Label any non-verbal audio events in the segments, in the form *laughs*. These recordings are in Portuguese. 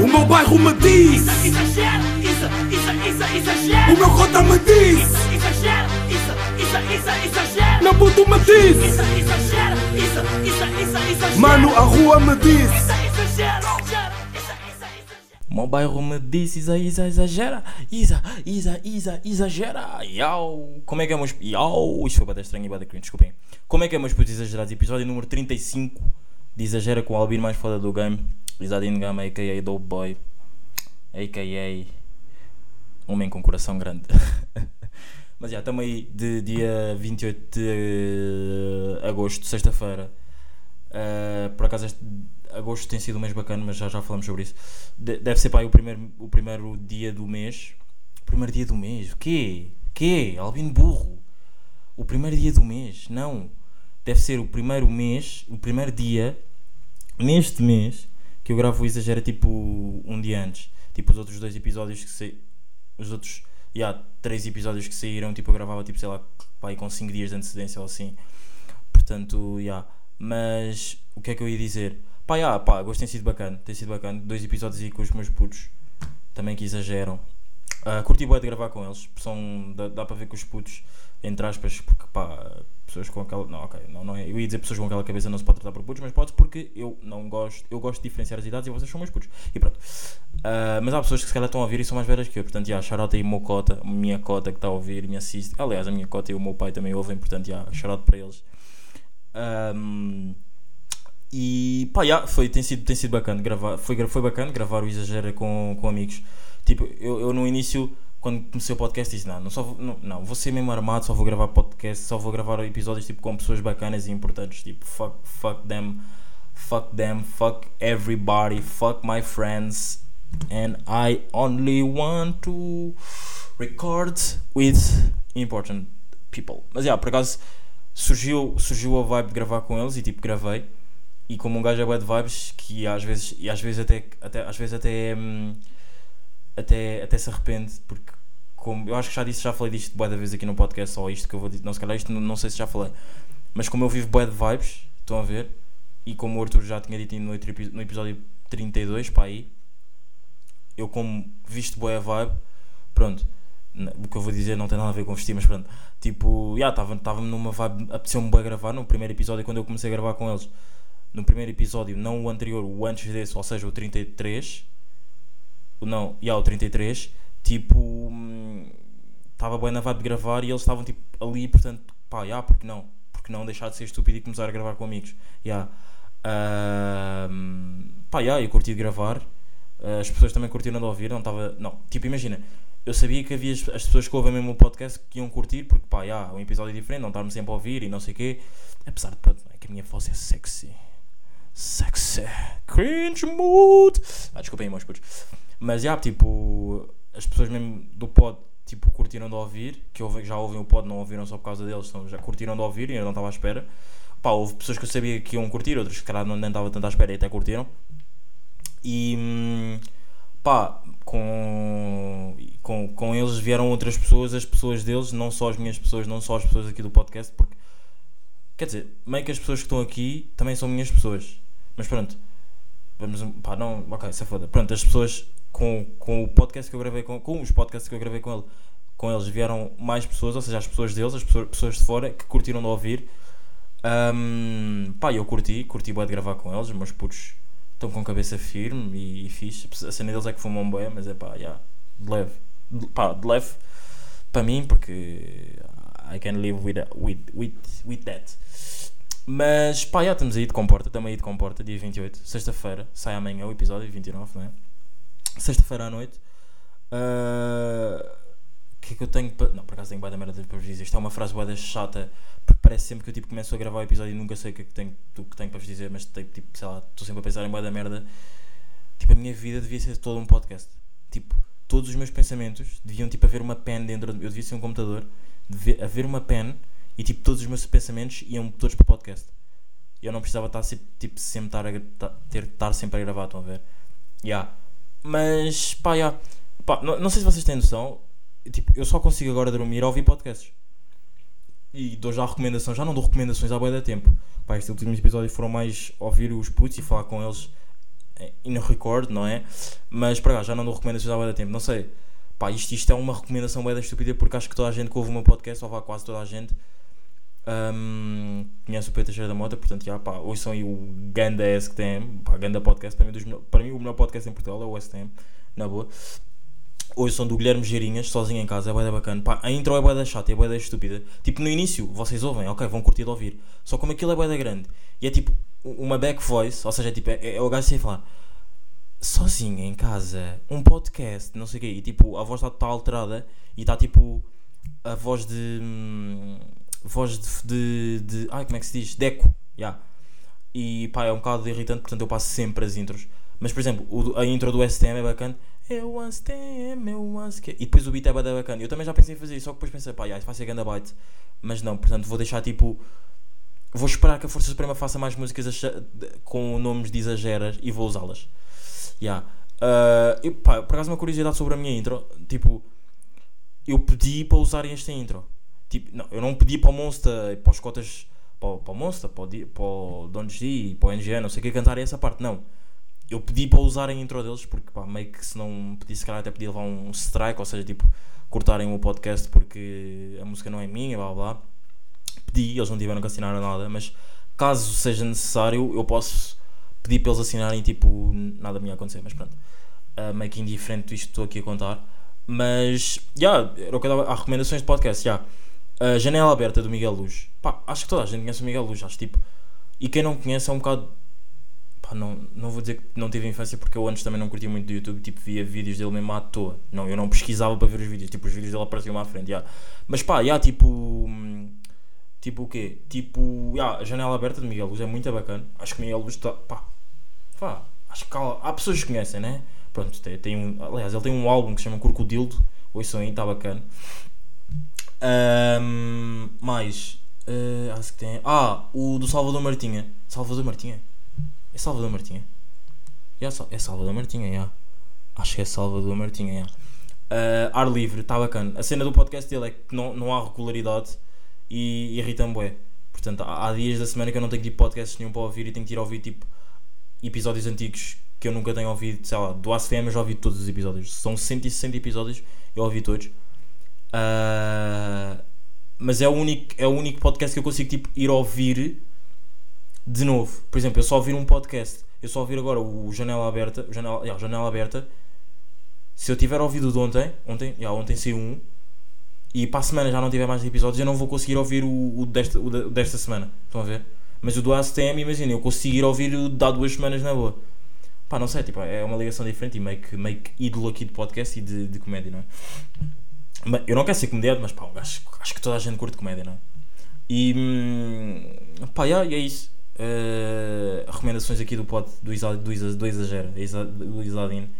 O meu bairro me diz. Isso, exagero, isso, isso, isso, exagero. O meu cota me diz. Isso, exagero, isso, isso, isso, exagero. Meu puto me diz. Isso, exagero, isso, isso, isso, exagero. Mano, a rua me diz. Isso, exagero, meu bairro me disse Isa, Isa, exagera. Isa, Isa, Isa, exagera. Iau. Como é que é, meus... Iau. Isto foi bada estranho e bada cringe, desculpem. Como é que é, meus putos exagerados? Episódio número 35 de Exagera com o Albino mais foda do game Isadine Gama, a.k.a. Dope Boy A.k.a. Homem com coração grande *laughs* Mas já, estamos aí de dia 28 de agosto, sexta-feira Uh, por acaso este agosto tem sido um mês bacana, mas já, já falamos sobre isso. De- deve ser pá, aí o, primeiro, o primeiro dia do mês. Primeiro dia do mês? O quê? Quê? Albino burro. O primeiro dia do mês? Não. Deve ser o primeiro mês, o primeiro dia, neste mês, que eu gravo o Exagera tipo um dia antes. Tipo os outros dois episódios que saíram. Os outros. E há três episódios que saíram, tipo eu gravava tipo, sei lá, pá, com 5 dias de antecedência ou assim. Portanto, já. Mas o que é que eu ia dizer? Pá, já, pá, gosto tem sido bacana. Tem sido bacana. Dois episódios aí com os meus putos. Também que exageram. Ah, curti bué de gravar com eles. São, dá, dá para ver que os putos, entre aspas, porque pá, pessoas com aquela. Não, ok, não, não é. Eu ia dizer pessoas com aquela cabeça não se pode tratar por putos, mas pode porque eu não gosto. Eu gosto de diferenciar as idades e vocês são meus putos. E pronto. Ah, mas há pessoas que se calhar estão a ouvir e são mais velhas que eu. Portanto, já, aí o meu cota, minha cota que está a ouvir e me assiste. Aliás, a minha cota e o meu pai também ouvem, portanto, já, shout para eles. Um, e pá, yeah, foi, tem, sido, tem sido bacana gravar. Foi, foi bacana gravar o Exagera com, com amigos. Tipo, eu, eu no início, quando comecei o podcast, disse: não, não, só vou, não, não, vou ser mesmo armado, só vou gravar podcast, só vou gravar episódios tipo, com pessoas bacanas e importantes. Tipo, fuck, fuck them, fuck them, fuck everybody, fuck my friends. And I only want to record with important people. Mas yeah, por acaso surgiu, surgiu a vibe de gravar com eles e tipo gravei. E como um gajo é de vibes, que às vezes, e às vezes até, até, às vezes até, hum, até, até se arrepende, porque como, eu acho que já disse, já falei disto bué da vez aqui no podcast, só isto que eu vou dizer, não, se calhar isto não, não sei se já falei, mas como eu vivo bué de vibes, estão a ver, e como o Arthur já tinha dito no, no episódio 32, para aí, eu como visto bué a vibe, pronto, o que eu vou dizer não tem nada a ver com vestir, mas pronto, tipo, já, estava-me numa vibe, apeteceu-me bué gravar no primeiro episódio quando eu comecei a gravar com eles, no primeiro episódio, não o anterior, o antes desse, ou seja, o 33, o não, já o 33, tipo, estava bem na vibe de gravar e eles estavam tipo ali, portanto, pá, já, porque não? Porque não deixar de ser estúpido e começar a gravar com amigos, já. Ahm, pá, já, eu curti de gravar, as pessoas também curtiram de ouvir, não estava, não, tipo, imagina, eu sabia que havia as, as pessoas que ouvem mesmo o podcast que iam curtir, porque pá, já, um episódio diferente, não estar-me sempre a ouvir e não sei o quê, apesar de, pronto, é que a minha voz é sexy. Sexy. Cringe mood. Ah, desculpem, meus putos. Mas já, tipo, as pessoas mesmo do pod, tipo, curtiram de ouvir, que ouve- já ouvem o pod, não ouviram só por causa deles, então já curtiram de ouvir e eu não estava à espera. Pá, houve pessoas que eu sabia que iam curtir, outras que calhar não estava tanto à espera e até curtiram. E hum, pá, com, com, com eles vieram outras pessoas, as pessoas deles, não só as minhas pessoas, não só as pessoas aqui do podcast, porque Quer dizer, meio que as pessoas que estão aqui também são minhas pessoas. Mas pronto. Vamos. Pá, não. Ok, se foda. Pronto, as pessoas com, com o podcast que eu gravei com. Com os podcasts que eu gravei com ele. Com eles vieram mais pessoas, ou seja, as pessoas deles, as pessoas, pessoas de fora que curtiram de ouvir. Ahm, pá, eu curti, curti bem de gravar com eles. Meus putos estão com a cabeça firme e, e fixe. A cena deles é que fumam bem, mas é pá, já. de leve. De- Pá, de leve para mim, porque I can live with, with, with, with that. Mas pá, já estamos aí de comporta, estamos aí de comporta, dia 28, sexta-feira, sai amanhã o episódio, 29, não é? Sexta-feira à noite. O que é que eu tenho para. Não, por acaso tenho bué da merda para vos dizer. Isto é uma frase da chata, porque parece sempre que eu tipo, começo a gravar o episódio e nunca sei o que é que tenho, que tenho para vos dizer, mas tenho, tipo, sei lá, estou sempre a pensar em bué da merda. Tipo, a minha vida devia ser todo um podcast. Tipo, todos os meus pensamentos deviam tipo haver uma pen dentro. de- Eu devia ser um computador, devia haver uma pen e tipo todos os meus pensamentos iam todos para o podcast. Eu não precisava estar sempre, tipo, sempre estar a, ter, estar sempre a gravar, estão a ver? Yeah. Mas pá, yeah. pá não, não sei se vocês têm noção, tipo, eu só consigo agora dormir a ouvir podcasts. E dou já recomendações, já não dou recomendações há bué da tempo. Pá, estes últimos episódios foram mais ouvir os putos e falar com eles in record, não é? Mas para cá, já não dou recomendações há muito tempo, não sei. Pá, isto, isto é uma recomendação bem da estúpida porque acho que toda a gente que ouve o meu podcast, ou vá quase toda a gente, hum, conhece o Pedro Teixeira da Mota, portanto, já, pá, são aí o Ganda STM, pá, Ganda Podcast, para mim, dos para mim o melhor podcast em Portugal é o STM, na boa. Hoje são do Guilherme Geirinhas, sozinho em casa, é da bacana. Pá, a intro é bué da chata, é da estúpida. Tipo, no início, vocês ouvem, ok, vão curtir de ouvir. Só como aquilo é da grande. E é tipo, uma back voice, ou seja, é tipo, é, é o gajo sem falar. Sozinho em casa, um podcast, não sei o quê. E tipo, a voz está tá alterada e está tipo, a voz de... hum, voz de, de, de... Ai, como é que se diz? De eco, já. E pá, é um bocado irritante, portanto eu passo sempre as intros. Mas por exemplo, o a intro do STM é bacana. Eu STM, eu que E depois o beat é bacana. Eu também já pensei em fazer isso, só que depois pensei, pá, já, isso vai ser ganda byte. Mas não, portanto vou deixar tipo. Vou esperar que a Força Suprema faça mais músicas com nomes de exageras e vou usá-las. Já. Ah, e, pá, por acaso uma curiosidade sobre a minha intro. Tipo, eu pedi para usarem esta intro. Tipo, não, eu não pedi para o Monster, para os cotas, para, para o Monster, para o, para o Don para o NGN, não sei o que, cantarem essa parte. Não. Eu pedi para usarem a intro deles, porque pá, meio que se não pedisse, se calhar até podia levar um strike, ou seja, tipo, cortarem o podcast porque a música não é minha, blá blá. Pedi, eles não tiveram que assinar nada, mas caso seja necessário, eu posso pedir para eles assinarem, tipo, nada me ia acontecer, mas pronto. Ah, meio que indiferente isto que estou aqui a contar. Mas, já, era o que eu dava. Há recomendações de podcast, já. A Janela Aberta do Miguel Luz. Pá, acho que toda a gente conhece o Miguel Luz, acho tipo. E quem não conhece é um bocado. Pá, não, não vou dizer que não tive infância porque eu antes também não curtia muito do YouTube, tipo, via vídeos dele mesmo à toa. Não, eu não pesquisava para ver os vídeos, tipo, os vídeos dele apareciam à frente, já. Mas pá, já, tipo. Tipo o quê? Tipo, já, a Janela Aberta do Miguel Luz é muito bacana. Acho que o Miguel Luz está. pá. Pá, acho que há, há pessoas que conhecem, né? Pronto, tem, tem um, aliás, ele tem um álbum que se chama Crocodildo. Ouçam aí, está bacana. Ahm, mais. eh, acho que tem. Ah, o do Salvador Martinha. Salvador Martinha? É Salvador Martinha? Sal- é Salvador Martinha, yeah. Acho que é Salvador Martinha, yeah. Ah, ar livre, está bacana. A cena do podcast dele é que não, não há regularidade e irrita-me bué. Portanto, há, há dias da semana que eu não tenho tipo podcasts nenhum para ouvir e tenho que ir ouvir tipo episódios antigos que eu nunca tenho ouvido, sei lá, do ACM eu já ouvi todos os episódios. São 160 episódios, eu ouvi todos. Ah, mas é o, único, é o único podcast que eu consigo tipo, ir ouvir de novo. Por exemplo, eu só ouvir um podcast, eu só ouvir agora o Janela Aberta, o Janela, Janela Aberta. Se eu tiver ouvido o de ontem, ontem, yeah, ontem saiu um, e para a semana já não tiver mais episódios, eu não vou conseguir ouvir o, o, desta, o desta semana. Estão a ver? Mas o do ACTM, imagina, eu consigo ir ouvir o de há duas semanas na boa. Pá, não sei, tipo, é uma ligação diferente e meio que ídolo aqui de podcast e de, de comédia, não é? Eu não quero ser comediante, mas pá, acho, acho que toda a gente curte comédia, não é? E hum, pá, yeah, e é isso. Eh, recomendações aqui do pod do, Isa, do, Isa, do Exagera, Isa- do Isadine.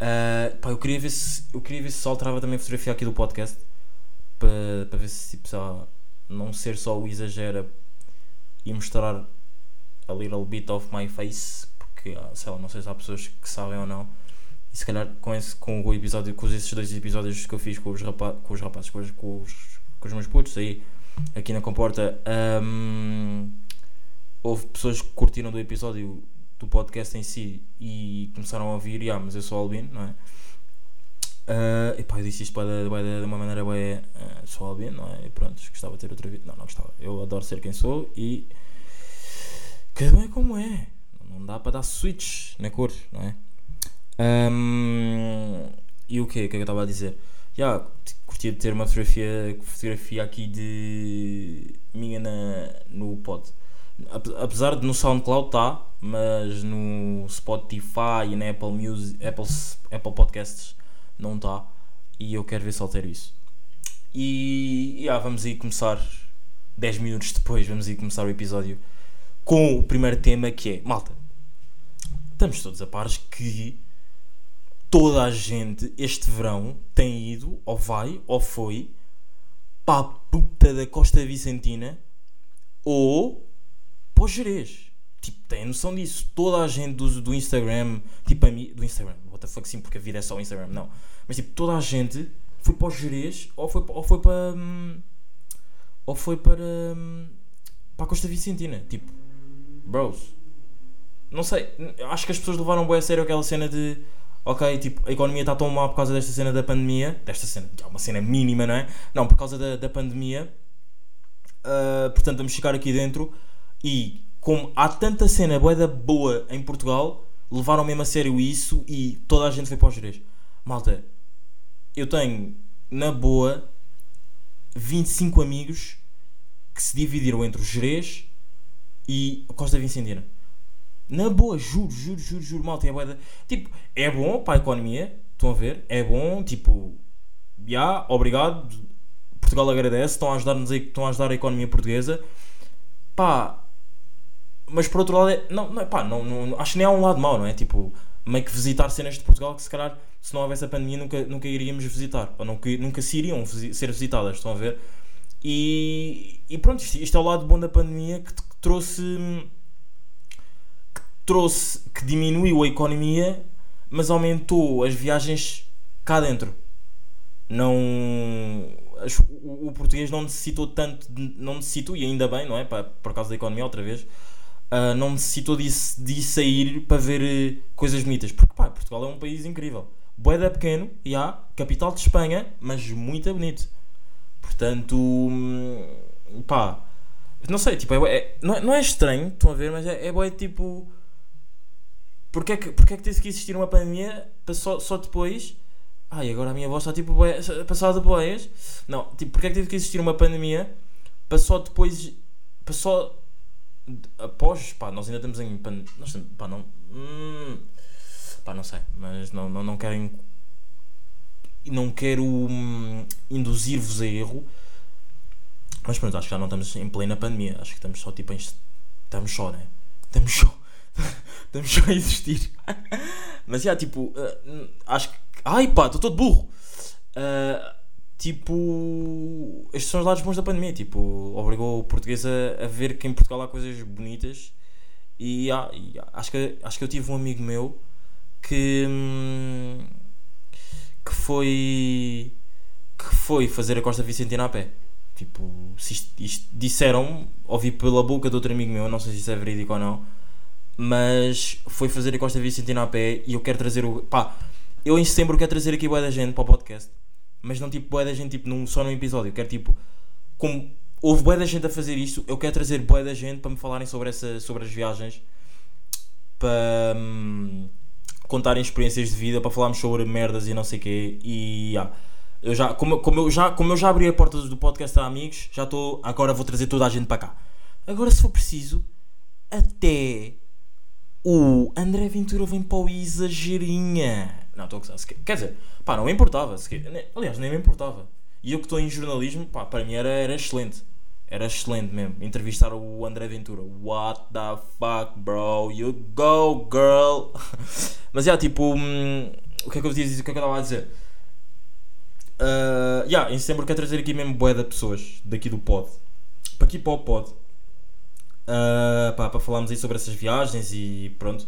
Eh, pá, eu queria ver se eu queria ver se alterava também a fotografia aqui do podcast para, para ver se tipo, não ser só o Exagera e mostrar a little bit of my face, porque ah, sei lá, não sei se há pessoas que sabem ou não. E se calhar com, esse, com o episódio, com esses dois episódios que eu fiz com os, rapa, com os rapazes, com os, com os, com os meus putos aí, aqui na comporta, hum, houve pessoas que curtiram do episódio do podcast em si e começaram a ouvir, yeah, mas eu sou albino, não é? Uh, epá, eu disse isto da- de uma maneira bem, uh, sou albino, não é? E pronto, gostava de ter outra vida. Não, não gostava. Eu adoro ser quem sou e cada um é como é. Não dá para dar switch na cor, não é? Um, e o? O que é que eu estava a dizer? Já, t- curtia de ter uma fotografia, fotografia aqui de minha na, no pod. Ape- Apesar de no SoundCloud tá, mas no Spotify e na Apple Music, Apple, Apple Podcasts não está. E eu quero ver se altero isso. E já, vamos aí começar 10 minutos depois, vamos aí começar o episódio com o primeiro tema que é, malta, estamos todos a pares que toda a gente este verão tem ido, ou vai, ou foi, para a puta da Costa Vicentina ou para o Jerez. Tipo, tem noção disso. Toda a gente do, do Instagram, tipo do Instagram, what the fuck sim, porque a vida é só o Instagram, não. Mas tipo, toda a gente foi para o Jerez ou foi, ou foi para. hum, ou foi para. hum, para a Costa Vicentina. Tipo, bros, não sei, acho que as pessoas levaram bem a sério aquela cena de ok, tipo, a economia está tão mal por causa desta cena da pandemia, desta cena, que é uma cena mínima, não é? Não, por causa da, da pandemia, Uh, portanto vamos ficar aqui dentro e como há tanta cena boeda boa em Portugal, levaram mesmo a sério isso e toda a gente foi para os Jerez. Malta, eu tenho na boa 25 amigos que se dividiram entre os Jerez e Costa Vicentina. Na boa, juro, juro, juro, juro, malta, é boeda. Tipo, é bom para a economia, estão a ver? É bom, tipo, já, obrigado, Portugal agradece, estão a ajudar-nos a, estão a ajudar a economia portuguesa. Pá, mas por outro lado, é, não, não, pá, não, não, acho que nem há um lado mau, não é? Tipo, meio que visitar cenas de Portugal que se calhar, se não houvesse a pandemia, nunca, nunca iríamos visitar, ou nunca, nunca se iriam ser visitadas, estão a ver? E, e pronto, isto, isto é o lado bom da pandemia que, que trouxe. Trouxe. que diminuiu a economia, mas aumentou as viagens cá dentro. Não. o, português não necessitou tanto. não necessitou, e ainda bem, não é? Por causa da economia, outra vez. ah, não necessitou de, de sair para ver eh, coisas bonitas. Porque pá, Portugal é um país incrível. Boeda pequeno, e há, capital de Espanha, mas muito bonito. Portanto, hum, pá, não sei, tipo, é, é- não, é, não é estranho, estão a ver, mas é, é bué, tipo, porque é que, porque é que teve que existir uma pandemia só, só depois, ai, agora a minha voz está tipo, passada boias, não, tipo, porque é que teve que existir uma pandemia para só depois, para só, após, pá, nós ainda estamos em, pan, nós estamos, pá, não, hum, pá, não sei, mas não, não, não querem não quero hum, induzir-vos a erro, mas pronto, acho que já não estamos em plena pandemia, acho que estamos só tipo em. Estamos só, né? Estamos só. *laughs* estamos só a existir. *laughs* mas já, tipo, uh, acho que. Ai pá, estou todo burro! Uh, tipo. Estes são os lados bons da pandemia, tipo, obrigou o português a, a ver que em Portugal há coisas bonitas e, acho, que, acho que eu tive um amigo meu que. hum, que foi que foi fazer a Costa Vicentina a pé. Tipo, isto, isto disseram, ouvi pela boca de outro amigo meu, não sei se isso é verídico ou não, mas foi fazer a Costa Vicentina a pé e eu quero trazer o. pá, eu em setembro quero trazer aqui boa da gente para o podcast, mas não tipo boa da gente tipo, num, só num episódio, eu quero tipo, como houve boa da gente a fazer isto, eu quero trazer boa da gente para me falarem sobre, essa, sobre as viagens, para. hum, contarem experiências de vida para falarmos sobre merdas e não sei o quê. E yeah, eu já, como, como, eu já, como eu já abri a porta do podcast a amigos, já estou. Agora vou trazer toda a gente para cá. Agora, se for preciso, até o André Ventura vem para o Exagerinha. Não, estou a gozar. Quer- dizer, pá, não me importava. Aliás, nem me importava. E eu que estou em jornalismo, pá, para mim era, era excelente. Era excelente mesmo. Entrevistar o André Ventura. What the fuck, bro? You go, girl. *laughs* Mas, já, tipo, hum, o que é que eu dizia? O que é que eu estava a dizer? Uh, yeah, em setembro quero trazer aqui mesmo bué de pessoas daqui do pod. Para aqui para o pod. Uh, para falarmos aí sobre essas viagens e pronto.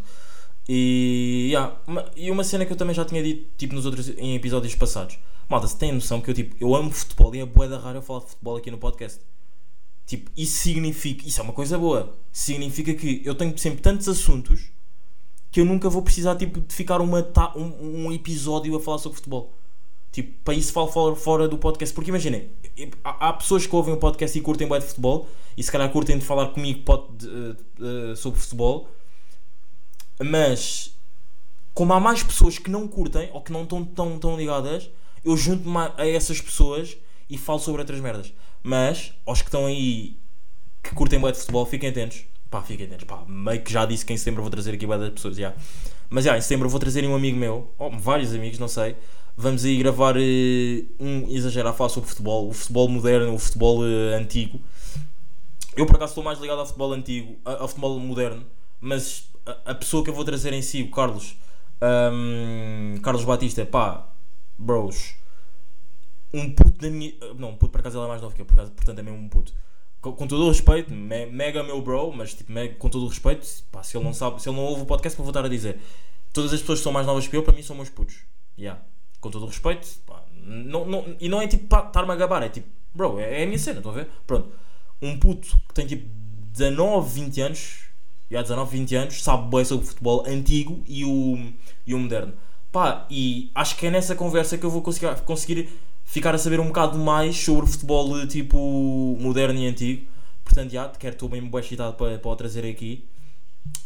E, yeah, uma, e uma cena que eu também já tinha dito tipo, nos outros em episódios passados. Malta, se tem noção que eu, tipo, eu amo futebol e é bué da rara eu falar de futebol aqui no podcast. Tipo, isso significa, isso é uma coisa boa. Significa que eu tenho sempre tantos assuntos que eu nunca vou precisar tipo, de ficar uma, um, um episódio a falar sobre futebol. Tipo, para isso falo fora, do podcast. Porque imaginem, há, pessoas que ouvem o podcast e curtem bem de futebol e se calhar curtem de falar comigo pod- de- de- sobre futebol, mas como há mais pessoas que não curtem ou que não estão tão, tão ligadas, eu junto-me a essas pessoas e falo sobre outras merdas. Mas, aos que estão aí que curtem bem de futebol, fiquem atentos. Pá, fiquem atentos. Pá, meio que já disse que em setembro vou trazer aqui bué das pessoas. já. Mas já, em setembro vou trazer um amigo meu, ou vários amigos, não sei. Vamos aí gravar eh, um exagero a falar sobre futebol, o futebol moderno, o futebol eh, antigo. Eu por acaso estou mais ligado ao futebol antigo, ao futebol moderno, mas a, pessoa que eu vou trazer em si, o Carlos, ahm, Carlos Batista, pá, bros, um puto da minha. Não, um puto por acaso ele é mais novo que eu, por acaso, portanto é mesmo um puto. Com, com todo o respeito, me- mega meu bro, mas tipo, com todo o respeito, pá, se ele não sabe, se ele não ouve o podcast, vou voltar a dizer. Todas as pessoas que são mais novas que eu, para mim, são meus putos. Yeah. Com todo o respeito, pá, não, não, e não é tipo estar-me a gabar, é tipo, bro, é, é a minha cena, estão a ver? Pronto. Um puto que tem tipo 19, 20 anos, já 19, 20 anos, sabe bem sobre o futebol antigo e o, e o moderno. Pá, e acho que é nessa conversa que eu vou conseguir, conseguir ficar a saber um bocado mais sobre o futebol tipo moderno e antigo. Portanto, já, quero estou bem bem excitado para, para o trazer aqui.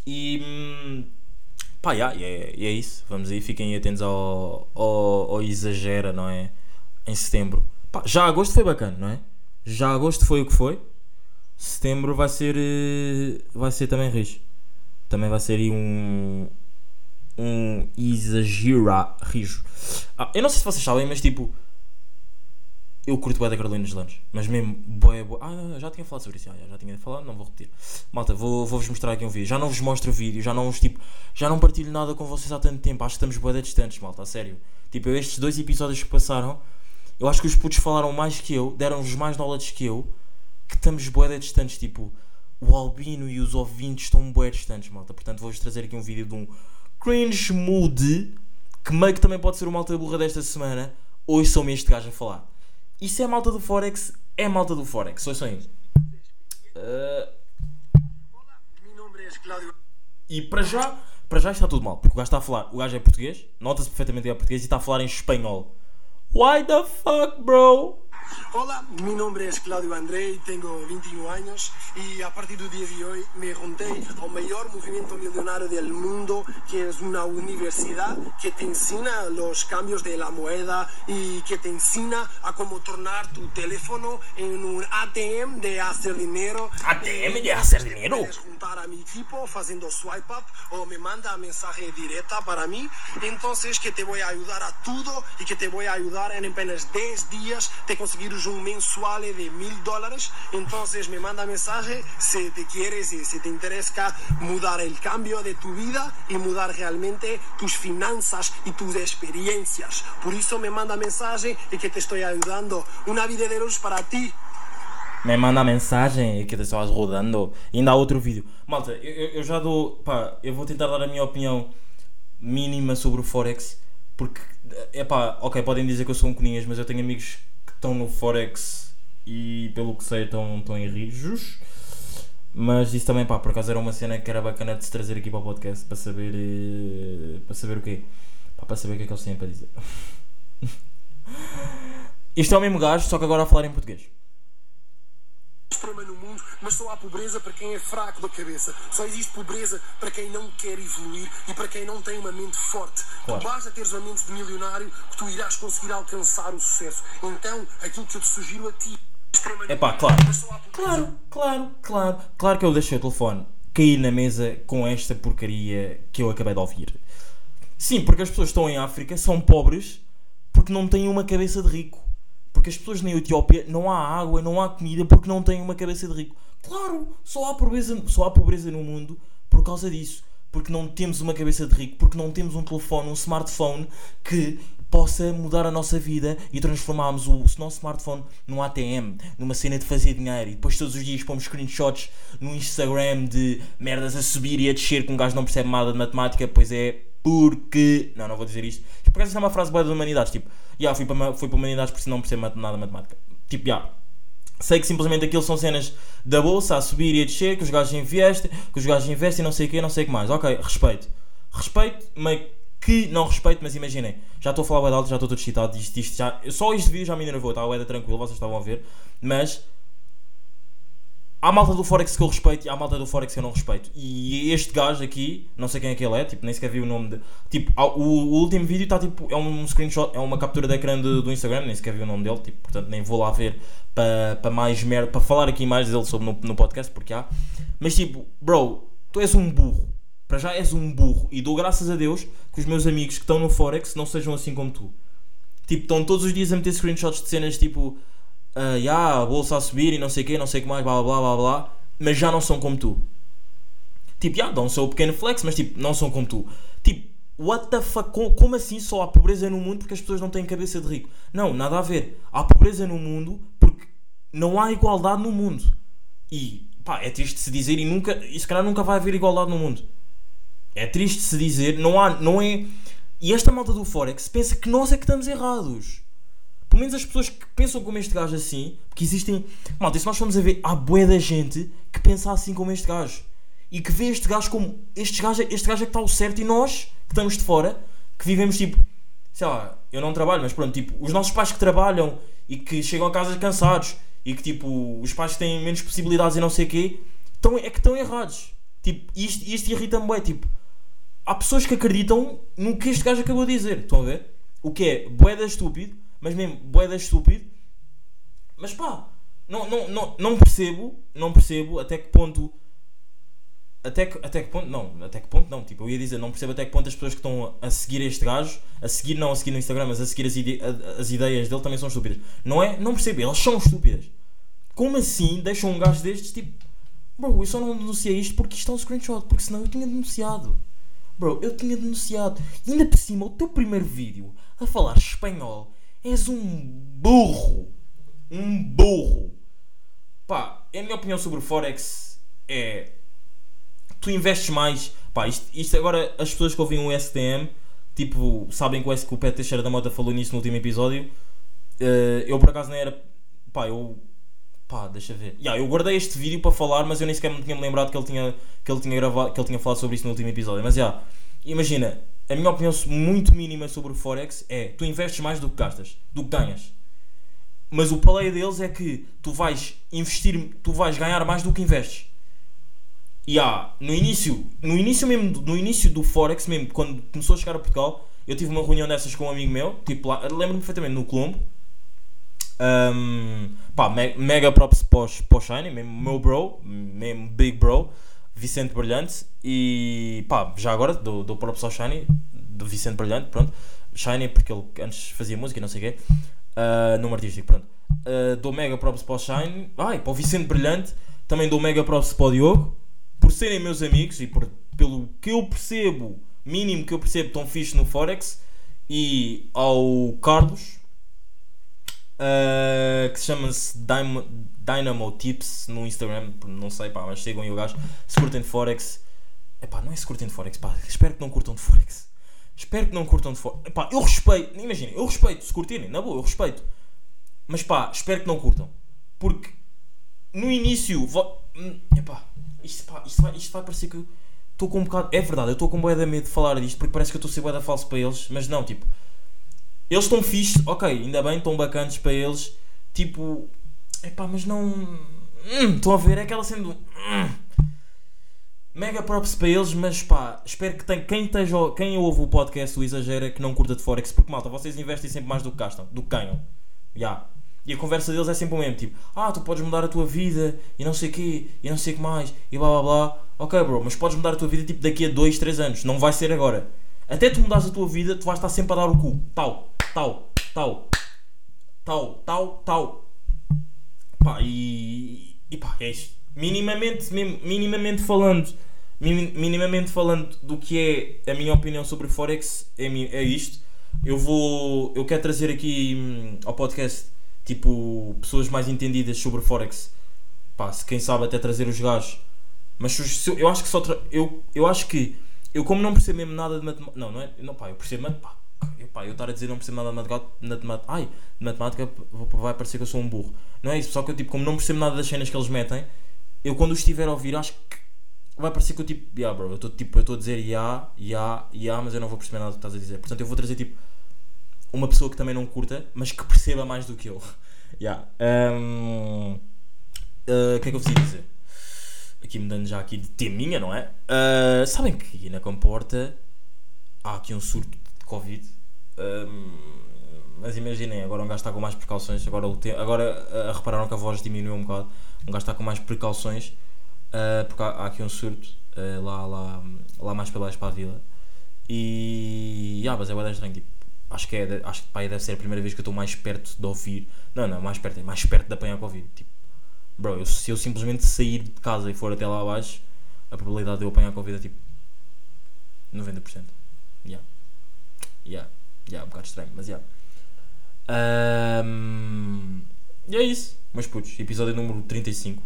E hum, pá, já, e é, e é isso. Vamos aí, fiquem atentos ao, ao, ao Exagera, não é? Em setembro. Pá, já agosto foi bacana, não é? Já agosto foi o que foi. Setembro vai ser. eh, Vai ser também rijo. Também vai ser aí um. Um exagera rijo. Ah, eu não sei se vocês sabem, mas tipo. Eu curto bué da Carolina dos mas mesmo bué, bué. Ah, já tinha falado sobre isso, já, já tinha falado, não vou repetir. Malta, vou- vou-vos mostrar aqui um vídeo. Já não vos mostro o vídeo, já não vos tipo. Já não partilho nada com vocês há tanto tempo. Acho que estamos da distantes, malta, a sério. Tipo, estes dois episódios que passaram, eu acho que os putos falaram mais que eu, deram-vos mais knowledge que eu, que estamos da distantes. Tipo, o Albino e os ouvintes estão bué distantes, malta. Portanto, vou-vos trazer aqui um vídeo de um cringe mood, que meio que também pode ser o malta burra desta semana. Ouçam-me este gajo a falar. Isso é malta do Forex? É malta do Forex, nombre es Claudio. e para já, para já está tudo mal, porque o gajo está a falar, o gajo é português, nota-se perfeitamente que é português e está a falar em espanhol. Why the fuck, bro? Hola, mi nombre es Claudio Andrei, tengo 21 años y a partir del día de hoy me junté al mayor movimiento millonario del mundo, que es una universidad que te enseña los cambios de la moneda y que te enseña a cómo tornar tu teléfono en un ATM de hacer dinero. ATM de hacer dinero. Puedes juntar a mi equipo haciendo swipe up o me manda mensaje directa para mí. Entonces que te voy a ayudar a todo y que te voy a ayudar en apenas 10 días de conseguir un mensual de mil dólares. Entonces me manda mensaje si te quieres y si te interesa mudar el cambio de tu vida y mudar realmente tus finanzas y tus experiencias. Por eso me manda mensaje y que te estoy ayudando. Una vida de luz para ti. Me manda mensagem que estás rodando. E ainda há outro vídeo. Malta, eu, eu- já dou. Pá, eu vou tentar dar a minha opinião mínima sobre o Forex. Porque, é pá, ok, podem dizer que eu sou um coninhas, mas eu tenho amigos estão no Forex e, pelo que sei, estão, estão em rijos. Mas isso também, pá, por acaso era uma cena que era bacana de se trazer aqui para o podcast para saber. eh, para saber o quê? Pá, para saber o que é que eles têm para dizer. *laughs* Isto é o mesmo gajo, só que agora a falar em português. Extrema no mundo, mas só há pobreza para quem é fraco da cabeça. Só existe pobreza para quem não quer evoluir e para quem não tem uma mente forte. Claro. Tu basta teres uma mente de milionário que tu irás conseguir alcançar o sucesso. Então, aquilo que eu te sugiro a ti. Epá, mundo, claro. Claro, claro, claro. Claro que eu deixei o telefone cair na mesa com esta porcaria que eu acabei de ouvir. Sim, porque as pessoas que estão em África são pobres porque não têm uma cabeça de rico. Porque as pessoas na Etiópia não há água, não há comida porque não têm uma cabeça de rico. Claro, só há pobreza, só há pobreza no mundo por causa disso. Porque não temos uma cabeça de rico, porque não temos um telefone, um smartphone que possa mudar a nossa vida e transformarmos o nosso smartphone num ATM, numa cena de fazer dinheiro e depois todos os dias pomos screenshots no Instagram de merdas a subir e a descer que um gajo não percebe nada de matemática, pois é porque. Não, não vou dizer isto. Porque essa é uma frase boa das humanidades, tipo, já fui para, fui para humanidades porque não percebo nada de matemática. Tipo, já. Sei que simplesmente aquilo são cenas da bolsa a subir e a descer, que os gajos investem, que os gajos investem, não sei o quê, não sei o que mais. Ok, respeito. Respeito, meio que não respeito, mas imaginem, já estou a falar de alto, já estou todo excitado, isto, já, só este vídeo já me enervou, bué da tranquilo, vocês estavam a ver, mas há malta do Forex que eu respeito e há malta do Forex que eu não respeito. E este gajo aqui, não sei quem é que ele é, tipo, nem sequer vi o nome de. Tipo, o, último vídeo está tipo, é um screenshot, é uma captura de ecrã de- do Instagram, nem sequer vi o nome dele, tipo, portanto nem vou lá ver para para mais merda, para falar aqui mais dele sobre no, no podcast, porque há. Mas tipo, bro, tu és um burro. Para já és um burro. E dou graças a Deus que os meus amigos que estão no Forex não sejam assim como tu. Tipo, estão todos os dias a meter screenshots de cenas tipo, ah, ya, a bolsa a subir e não sei o quê, não sei o que mais, blá blá blá blá mas já não são como tu. Tipo, já, dão o pequeno flex, mas tipo, não são como tu. Tipo, what the fuck, Co- como assim só há pobreza no mundo porque as pessoas não têm cabeça de rico? Não, nada a ver. Há pobreza no mundo porque não há igualdade no mundo. E, pá, é triste se dizer e nunca, e se calhar nunca vai haver igualdade no mundo. É triste se dizer, não há, não é. E esta malta do Forex pensa que nós é que estamos errados. Pelo menos as pessoas que pensam como este gajo assim, porque existem. Malta, se nós formos a ver, há bué da gente que pensa assim como este gajo. e que vê este gajo como este gajo, este gajo é que está o certo e nós que estamos de fora, que vivemos tipo, sei lá, eu não trabalho, mas pronto, tipo, os nossos pais que trabalham e que chegam a casa cansados e que tipo, os pais que têm menos possibilidades e não sei o quê, estão, é que estão errados. Tipo, isto, isto irrita-me bué, tipo, há pessoas que acreditam no que este gajo acabou de dizer, estão a ver? O que é boeda estúpido, mas mesmo boeda estúpido, mas pá, não, não, não, não percebo, não percebo até que ponto até que, até que ponto, não, até que ponto não, tipo, eu ia dizer, não percebo até que ponto as pessoas que estão a seguir este gajo, a seguir, não a seguir no Instagram, mas a seguir as, ide a- as ideias dele também são estúpidas. Não é? Não percebo, elas são estúpidas. Como assim deixam um gajo destes, tipo, bro, eu só não denunciei isto porque isto é um screenshot, porque senão eu tinha denunciado. Bro, eu tinha denunciado. E ainda por cima, o teu primeiro vídeo a falar espanhol, és um burro. Um burro. Pá, a minha opinião sobre o Forex é tu investes mais. Pá, isto, isto agora, as pessoas que ouvem o STM, tipo, sabem que o, que o Teixeira da Mota falou nisso no último episódio. Eh, eu por acaso nem era. Pá, eu. Pá, deixa ver. Yeah, eu guardei este vídeo para falar, mas eu nem sequer me tinha lembrado que ele tinha, que ele tinha gravado, que ele tinha falado sobre isso no último episódio. Mas já, imagina, a minha opinião muito mínima sobre o Forex é tu investes mais do que gastas, do que ganhas. Mas o paleio deles é que tu vais investir, tu vais ganhar mais do que investes. E há, no início, no início mesmo, no início do Forex mesmo, quando começou a chegar a Portugal, eu tive uma reunião dessas com um amigo meu, tipo lá, lembro-me perfeitamente, no Colombo. Um, pá, me- mega props para o Shiny, mesmo meu bro, mesmo big bro, Vicente Brilhante. E pá, já agora dou, dou props ao Shiny, do Vicente Brilhante, pronto. Shiny, porque ele antes fazia música e não sei o quê, uh, nome artístico, pronto. Uh, dou mega props para o Shiny, ai, para o Vicente Brilhante, também dou mega props para o Diogo, por serem meus amigos e por, pelo que eu percebo, mínimo que eu percebo, tão fixe no Forex. E ao Carlos, Uh, que se chama-se Dynamo, Tips no Instagram, não sei pá, mas sigam aí o gajo. Se curtem de Forex, epá, não é se curtem de Forex, pá, espero que não curtam de Forex. Espero que não curtam de Forex. Epá, eu respeito, imaginem, eu respeito, se curtirem, na boa, eu respeito. Mas pá, espero que não curtam. Porque no início, vo... hum, epá, isto, pá, isto, vai, isto vai parecer que eu estou com um bocado. É verdade, eu estou com de medo de falar disto porque parece que eu estou a ser bué da falso para eles, mas não, tipo. Eles estão fixes, ok, ainda bem, estão bacanas para eles. Tipo, epá, mas não. Hum, Estão a ver? É aquela sendo. Hum. Mega props para eles, mas pá, espero que tem, quem, esteja, quem ouve o podcast o exagera que não curta de Forex, porque malta, vocês investem sempre mais do que gastam, do que ganham. Ya. E a conversa deles é sempre o mesmo, tipo, ah, tu podes mudar a tua vida e não sei o quê, e não sei o que mais, e blá blá blá. Ok, bro, mas podes mudar a tua vida tipo daqui a 2, 3 anos, não vai ser agora. Até tu mudares a tua vida, tu vais estar sempre a dar o cu. Tal, tal, tal, tal, tal, tal. Pá, e, e pá, é isto. Minimamente, minimamente falando, mini- minimamente falando do que é a minha opinião sobre Forex, é, é isto. Eu vou, eu quero trazer aqui hum, ao podcast, tipo, pessoas mais entendidas sobre Forex. Pá, se quem sabe até trazer os gajos. Mas eu, acho que só, eu, eu acho que, eu como não percebo mesmo nada de matemática, não, não é, não pá, eu percebo eu, pá, eu estar a dizer não percebo nada de matemática, matemática ai, de matemática vai parecer que eu sou um burro. Não é isso, só que eu tipo, como não percebo nada das cenas que eles metem, eu quando os estiver a ouvir acho que vai parecer que eu tipo, yeah bro, eu estou tipo, eu a dizer yeah, yeah, yeah, mas eu não vou perceber nada do que estás a dizer. Portanto eu vou trazer tipo uma pessoa que também não curta, mas que perceba mais do que eu. *laughs* yeah. Um, uh, o que é que eu vos ia dizer? Aqui mudando já aqui de teminha, não é? Uh, sabem que aqui na Comporta há aqui um surto Covid. Um, mas imaginem, agora um gajo está com mais precauções. Agora, o te... agora uh, repararam que a voz diminuiu um bocado. Um gajo está com mais precauções. uh, porque há, há aqui um surto uh, lá, lá, lá mais para baixo para a vila. E. Ah, mas é bem estranho. Tipo, acho que, é, acho que pá, deve ser a primeira vez que eu estou mais perto de ouvir. Não, não, mais perto, é mais perto de apanhar Covid. Tipo, bro, eu- se eu simplesmente sair de casa e for até lá abaixo, a probabilidade de eu apanhar Covid é tipo 90%. Yeah. Yeah. Yeah, um bocado estranho, mas yeah. Ahm, e é isso. Mas putos, episódio número 35.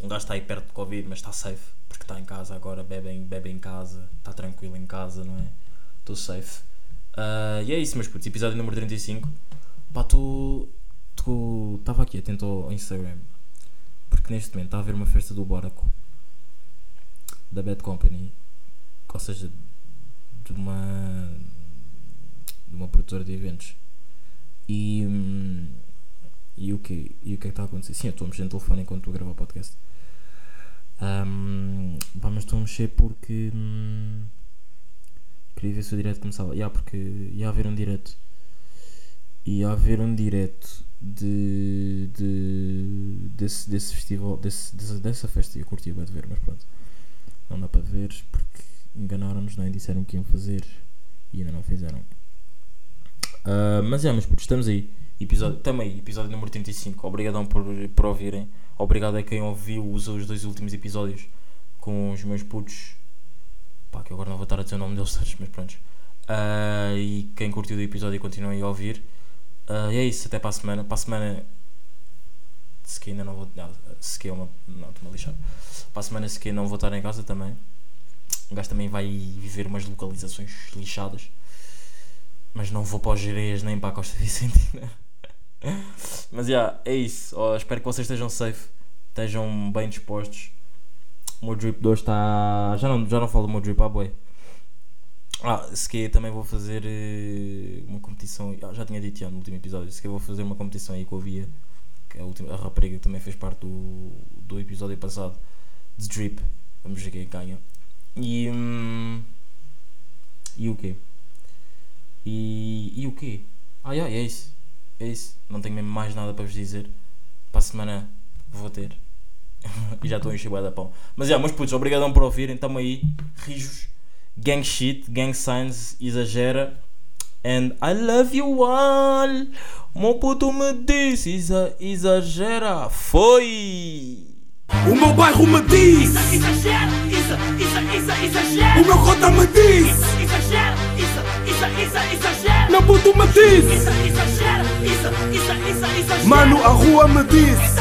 Um gajo está aí perto de Covid, mas está safe. Porque está em casa agora, bebe em, bebe em casa, está tranquilo em casa, não é? Estou safe. Ah, e é isso, meus putos. Episódio número 35. Pá, tu. Tu. Estava aqui atento ao Instagram. Porque neste momento está a haver uma festa do Boraco. da Bad Company, ou seja, de uma de uma produtora de eventos. E, hum, e o que e o que é que está a acontecer? Sim, eu estou a mexer no telefone enquanto estou a gravar o podcast. Um, pá, mas estou a mexer porque hum, queria ver se o direto começava. Yeah, porque ia haver um direto. Ia haver um direto de, de desse, desse festival, desse, dessa, dessa festa. Eu curti bem de ver, mas pronto. Não dá para ver porque enganaram-nos, não é? Disseram que iam fazer e ainda não fizeram. Ah, mas é, mas puto, estamos aí. Episódio, também, episódio número 35. Obrigadão por, por ouvirem. Obrigado a quem ouviu os, os dois últimos episódios com os meus putos. Pá, que agora não vou estar a dizer o nome deles *laughs* todos, mas pronto. Ah, e quem curtiu o episódio continua aí a ouvir. Ah, e é isso, até para a semana. Para a semana. Se que ainda não vou. Não, se que é uma. Não, estou-me a lixar. Para a semana, se que não vou estar em casa também. O gajo também vai viver umas localizações lixadas. Mas não vou para os Jerez nem para a Costa *laughs* Vicentina. Mas já, yeah, é isso. Oh, espero que vocês estejam safe, estejam bem dispostos. O meu drip 2 está. Já não, já não falo do meu drip, ah, boy. Ah, se que também vou fazer eh, uma competição. ah, já tinha dito já no último episódio. Se que vou fazer uma competição aí com a Via, que é a, última, a rapariga que também fez parte do, do episódio passado de drip. Vamos ver quem ganha. E. hum, e o quê? E, e o quê? Ah, yeah, é isso. É isso. Não tenho mesmo mais nada para vos dizer. Para a semana vou ter. e *laughs* já estou bué da pão. Mas é, yeah, meus putos, obrigadão por ouvirem. Tamo aí. Rijos. Gang shit. Gang signs. Exagera. And I love you all. Meu puto me disse. Exa exagera. Foi! O meu bairro me diz, Exagera, isa, isa, isa, exagera. o meu cota me diz, exagera. meu puto me exagera, exagera. mano a rua me diz.